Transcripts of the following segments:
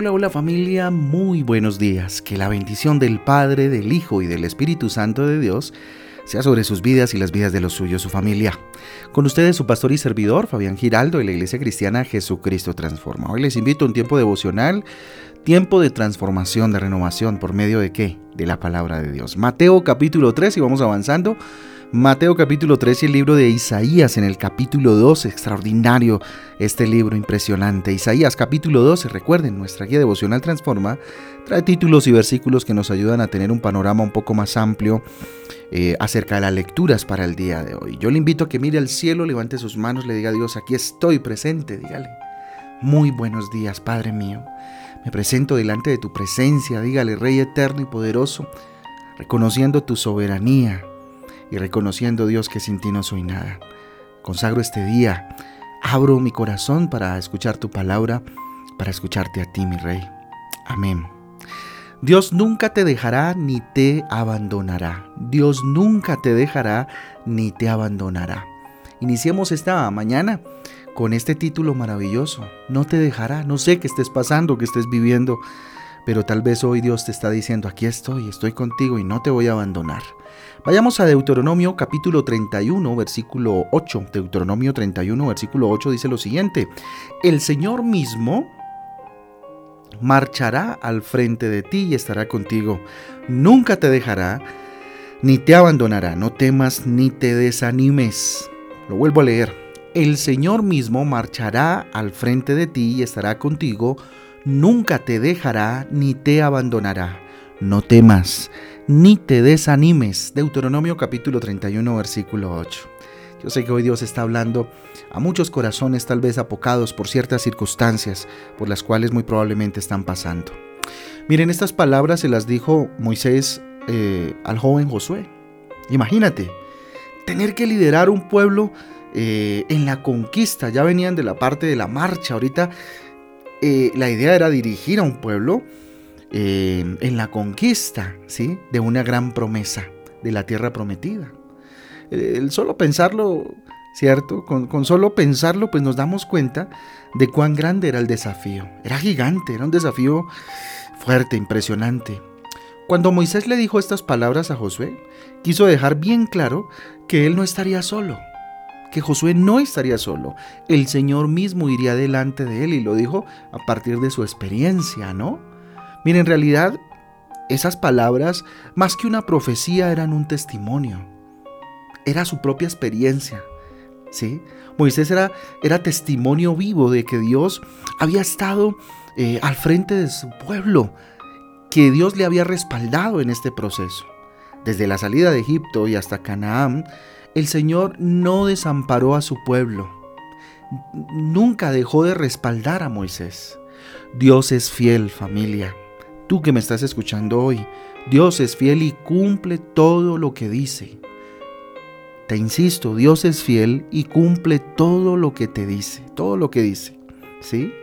Hola, hola familia, muy buenos días. Que la bendición del Padre, del Hijo y del Espíritu Santo de Dios sea sobre sus vidas y las vidas de los suyos, su familia. Con ustedes su pastor y servidor, Fabián Giraldo, de la Iglesia Cristiana Jesucristo Transforma. Hoy les invito a un tiempo devocional, tiempo de transformación, de renovación, por medio de qué? De la palabra de Dios. Mateo capítulo 3 y vamos avanzando. Mateo capítulo 3 y el libro de Isaías en el capítulo 2, extraordinario este libro impresionante. Isaías capítulo 12, recuerden, nuestra guía devocional Transforma trae títulos y versículos que nos ayudan a tener un panorama un poco más amplio eh, acerca de las lecturas para el día de hoy. Yo le invito a que mire al cielo, levante sus manos, le diga a Dios, aquí estoy presente, dígale. Muy buenos días, Padre mío. Me presento delante de tu presencia, dígale, Rey eterno y poderoso, reconociendo tu soberanía y reconociendo, Dios, que sin ti no soy nada. Consagro este día, abro mi corazón para escuchar tu palabra, para escucharte a ti, mi Rey. Amén. Dios nunca te dejará ni te abandonará. Dios nunca te dejará ni te abandonará. Iniciemos esta mañana con este título maravilloso. No te dejará. No sé qué estés pasando, qué estés viviendo, pero tal vez hoy Dios te está diciendo, aquí estoy, estoy contigo y no te voy a abandonar. Vayamos a Deuteronomio capítulo 31, versículo 8. Deuteronomio 31, versículo 8 dice lo siguiente. El Señor mismo marchará al frente de ti y estará contigo. Nunca te dejará ni te abandonará. No temas ni te desanimes. Lo vuelvo a leer. El Señor mismo marchará al frente de ti y estará contigo. Nunca te dejará ni te abandonará. No temas ni te desanimes. Deuteronomio capítulo 31, versículo 8. Yo sé que hoy Dios está hablando a muchos corazones tal vez apocados por ciertas circunstancias por las cuales muy probablemente están pasando. Miren, estas palabras se las dijo Moisés eh, al joven Josué. Imagínate, tener que liderar un pueblo eh, en la conquista, ya venían de la parte de la marcha, ahorita eh, la idea era dirigir a un pueblo eh, en la conquista ¿sí? de una gran promesa de la tierra prometida. El, solo pensarlo, ¿cierto? Con, con, solo pensarlo, pues nos damos cuenta de cuán grande era el desafío. Era gigante, era un desafío fuerte, impresionante. Cuando Moisés le dijo estas palabras a Josué, quiso dejar bien claro que él no estaría solo, que Josué no estaría solo. El Señor mismo iría delante de él y lo dijo a partir de su experiencia, ¿no? Mira, en realidad esas palabras, más que una profecía, eran un testimonio. Era su propia experiencia. ¿sí? Moisés era, era testimonio vivo de que Dios había estado eh, al frente de su pueblo, que Dios le había respaldado en este proceso. Desde la salida de Egipto y hasta Canaán, el Señor no desamparó a su pueblo. Nunca dejó de respaldar a Moisés. Dios es fiel, familia tú que me estás escuchando hoy, Dios es fiel y cumple todo lo que dice. Te insisto, Dios es fiel y cumple todo lo que te dice, todo lo que dice. ¿Sí?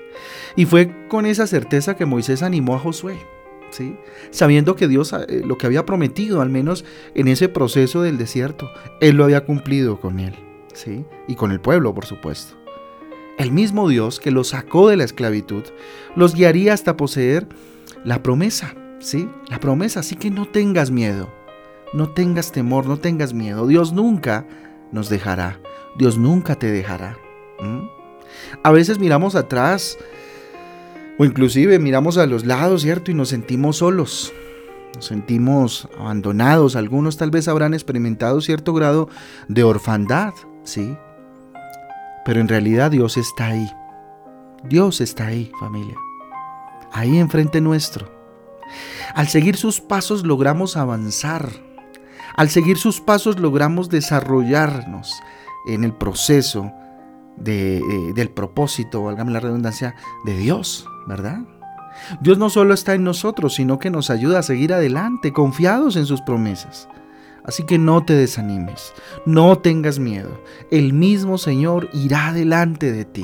Y fue con esa certeza que Moisés animó a Josué. Sabiendo que Dios eh, lo que había prometido, al menos en ese proceso del desierto, Él lo había cumplido con él, ¿sí? Y con el pueblo, por supuesto. El mismo Dios que los sacó de la esclavitud, los guiaría hasta poseer la promesa, ¿sí? La promesa, así que no tengas miedo, no tengas temor, no tengas miedo. Dios nunca nos dejará, Dios nunca te dejará. A veces miramos atrás o inclusive miramos a los lados, ¿cierto? Y nos sentimos solos, nos sentimos abandonados. Algunos tal vez habrán experimentado cierto grado de orfandad, ¿sí? Pero en realidad Dios está ahí. Dios está ahí, familia ahí enfrente nuestro. Al seguir sus pasos logramos avanzar. Al seguir sus pasos logramos desarrollarnos en el proceso de, eh, del propósito, válgame la redundancia, de Dios, ¿verdad? Dios no solo está en nosotros, sino que nos ayuda a seguir adelante, confiados en sus promesas. Así que no te desanimes, no tengas miedo. El mismo Señor irá delante de ti.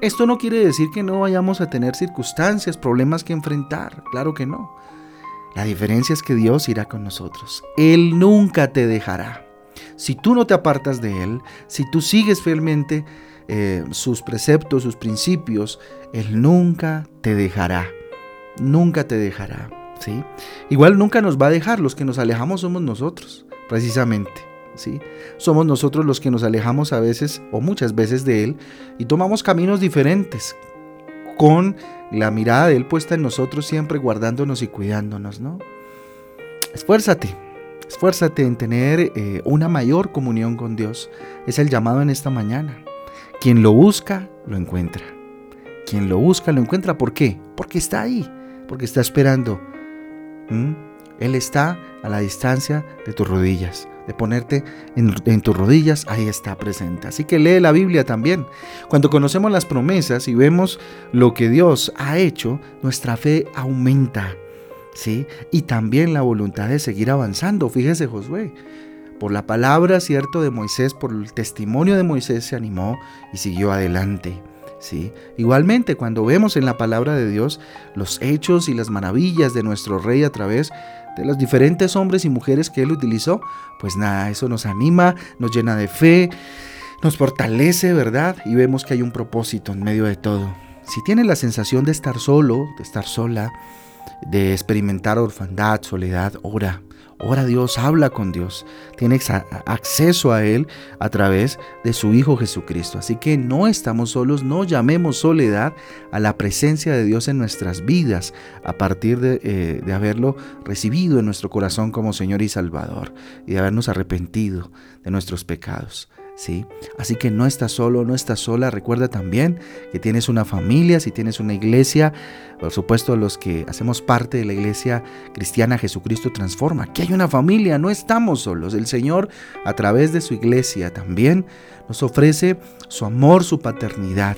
Esto no quiere decir que no vayamos a tener circunstancias, problemas que enfrentar, claro que no. La diferencia es que Dios irá con nosotros. Él nunca te dejará. Si tú no te apartas de Él, si tú sigues fielmente eh, sus preceptos, sus principios, Él nunca te dejará. nunca te dejará. ¿sí? Igual nunca nos va a dejar, los que nos alejamos somos nosotros, precisamente. ¿sí? Somos nosotros los que nos alejamos a veces o muchas veces de Él y tomamos caminos diferentes, con la mirada de Él puesta en nosotros siempre guardándonos y cuidándonos, ¿no? Esfuérzate, esfuérzate en tener eh, una mayor comunión con Dios. Es el llamado en esta mañana. Quien lo busca, lo encuentra. Quien lo busca, lo encuentra. ¿Por qué? Porque está ahí, porque está esperando. Él está a la distancia de tus rodillas de ponerte en, tus rodillas, ahí está presente. Así que lee la Biblia también. Cuando conocemos las promesas y vemos lo que Dios ha hecho, nuestra fe aumenta. ¿sí? Y también la voluntad de seguir avanzando. Fíjese Josué, por la palabra, cierto, de Moisés, por el testimonio de Moisés se animó y siguió adelante. ¿sí? Igualmente, cuando vemos en la palabra de Dios los hechos y las maravillas de nuestro Rey a través de los diferentes hombres y mujeres que Él utilizó, pues nada, eso nos anima, nos llena de fe, nos fortalece, ¿verdad? Y vemos que hay un propósito en medio de todo. Si tienes la sensación de estar solo, de estar sola, de experimentar orfandad, soledad, ora. Ora a Dios, habla con Dios. Tienes acceso a Él a través de su Hijo Jesucristo. Así que no estamos solos, no llamemos soledad a la presencia de Dios en nuestras vidas a partir de, eh, de haberlo recibido en nuestro corazón como Señor y Salvador y de habernos arrepentido de nuestros pecados. ¿Sí? Así que no estás solo, no estás sola. Recuerda también que tienes una familia, si tienes una iglesia, por supuesto los que hacemos parte de la iglesia cristiana Jesucristo transforma. Que hay una familia, no estamos solos. El Señor a través de su iglesia también nos ofrece su amor, su paternidad.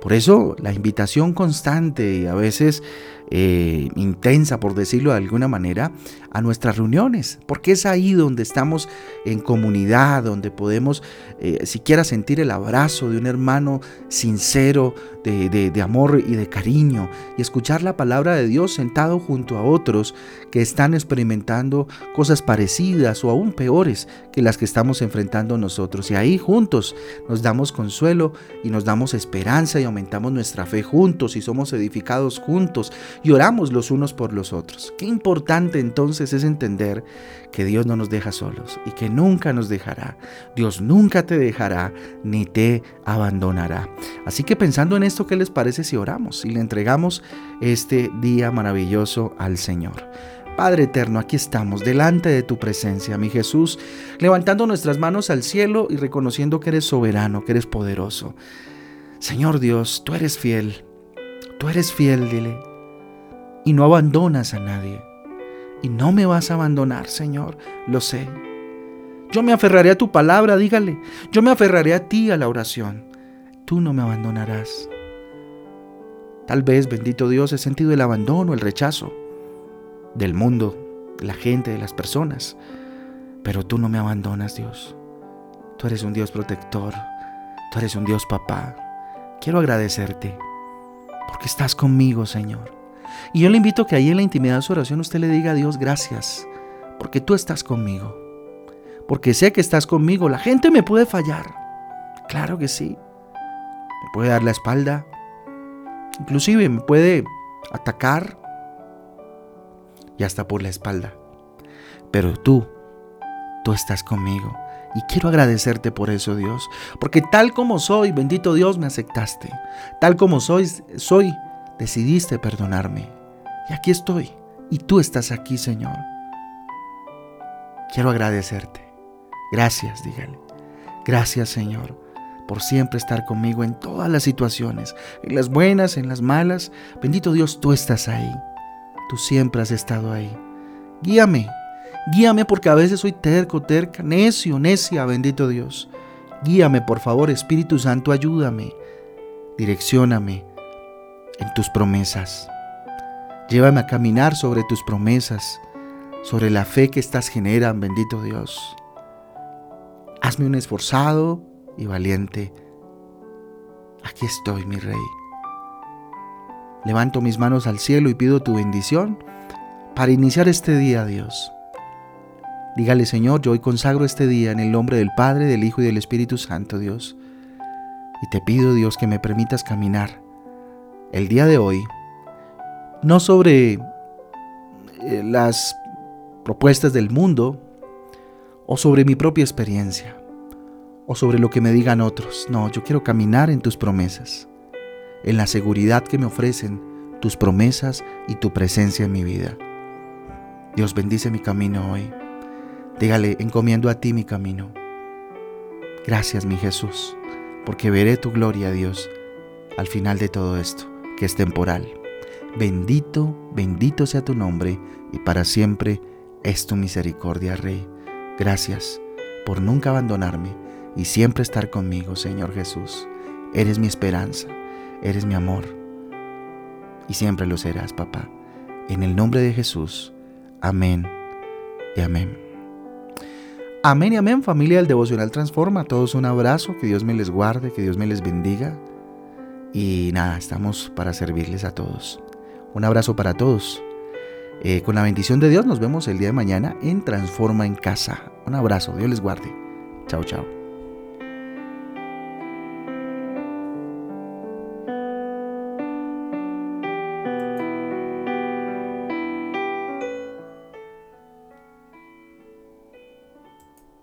Por eso la invitación constante y a veces eh, intensa, por decirlo de alguna manera, a nuestras reuniones, porque es ahí donde estamos en comunidad, donde podemos eh, siquiera sentir el abrazo de un hermano sincero, de, amor y de cariño, y escuchar la palabra de Dios sentado junto a otros que están experimentando cosas parecidas o aún peores que las que estamos enfrentando nosotros. Y ahí juntos nos damos consuelo y nos damos esperanza y aumentamos nuestra fe juntos y somos edificados juntos y oramos los unos por los otros. Qué importante entonces es entender que Dios no nos deja solos y que nunca nos dejará. Dios nunca te dejará ni te abandonará. Así que pensando en esto, ¿qué les parece si oramos y le entregamos este día maravilloso al Señor? Padre eterno, aquí estamos, delante de tu presencia, mi Jesús, levantando nuestras manos al cielo y reconociendo que eres soberano, que eres poderoso. Señor Dios, tú eres fiel, tú eres fiel, dile, y no abandonas a nadie. Y no me vas a abandonar, Señor, lo sé. Yo me aferraré a tu palabra, dígale. Yo me aferraré a ti, a la oración. Tú no me abandonarás. Tal vez, bendito Dios, he sentido el abandono, el rechazo del mundo, de la gente, de las personas. Pero tú no me abandonas, Dios. Tú eres un Dios protector. Tú eres un Dios papá. Quiero agradecerte porque estás conmigo, Señor. Y yo le invito a que ahí en la intimidad de su oración usted le diga a Dios gracias, porque tú estás conmigo. Porque sé que estás conmigo. La gente me puede fallar. Claro que sí. Me puede dar la espalda. Inclusive me puede atacar. Y hasta por la espalda. Pero tú, tú estás conmigo. Y quiero agradecerte por eso, Dios. Porque tal como soy, bendito Dios, me aceptaste. Tal como soy, soy, decidiste perdonarme. Y aquí estoy. Y tú estás aquí, Señor. Quiero agradecerte. Gracias, dígale. Gracias, Señor, por siempre estar conmigo en todas las situaciones, en las buenas, en las malas. Bendito Dios, tú estás ahí. Tú siempre has estado ahí. Guíame. Guíame porque a veces soy terco, terca, necio, necia, bendito Dios. Guíame, por favor, Espíritu Santo, ayúdame. Direccióname en tus promesas. Llévame a caminar sobre tus promesas, sobre la fe que estas generan, bendito Dios. Hazme un esforzado y valiente. Aquí estoy, mi rey. Levanto mis manos al cielo y pido tu bendición para iniciar este día, Dios. Dígale, Señor, yo hoy consagro este día en el nombre del Padre, del Hijo y del Espíritu Santo, Dios. Y te pido, Dios, que me permitas caminar el día de hoy no sobre eh, las propuestas del mundo o sobre mi propia experiencia o sobre lo que me digan otros. No, yo quiero caminar en tus promesas, en la seguridad que me ofrecen tus promesas y tu presencia en mi vida. Dios bendice mi camino hoy. Dígale, encomiendo a ti mi camino. Gracias mi Jesús, porque veré tu gloria, Dios, al final de todo esto, que es temporal. Bendito, bendito sea tu nombre, y para siempre es tu misericordia, Rey. Gracias por nunca abandonarme y siempre estar conmigo, Señor Jesús. Eres mi esperanza, eres mi amor, y siempre lo serás, papá. En el nombre de Jesús. Amén y amén. Amén y amén, familia del Devocional Transforma. A todos un abrazo, que Dios me les guarde, que Dios me les bendiga. Y nada, estamos para servirles a todos. Un abrazo para todos. Eh, con la bendición de Dios nos vemos el día de mañana en Transforma en Casa. Un abrazo, Dios les guarde. Chao, chao.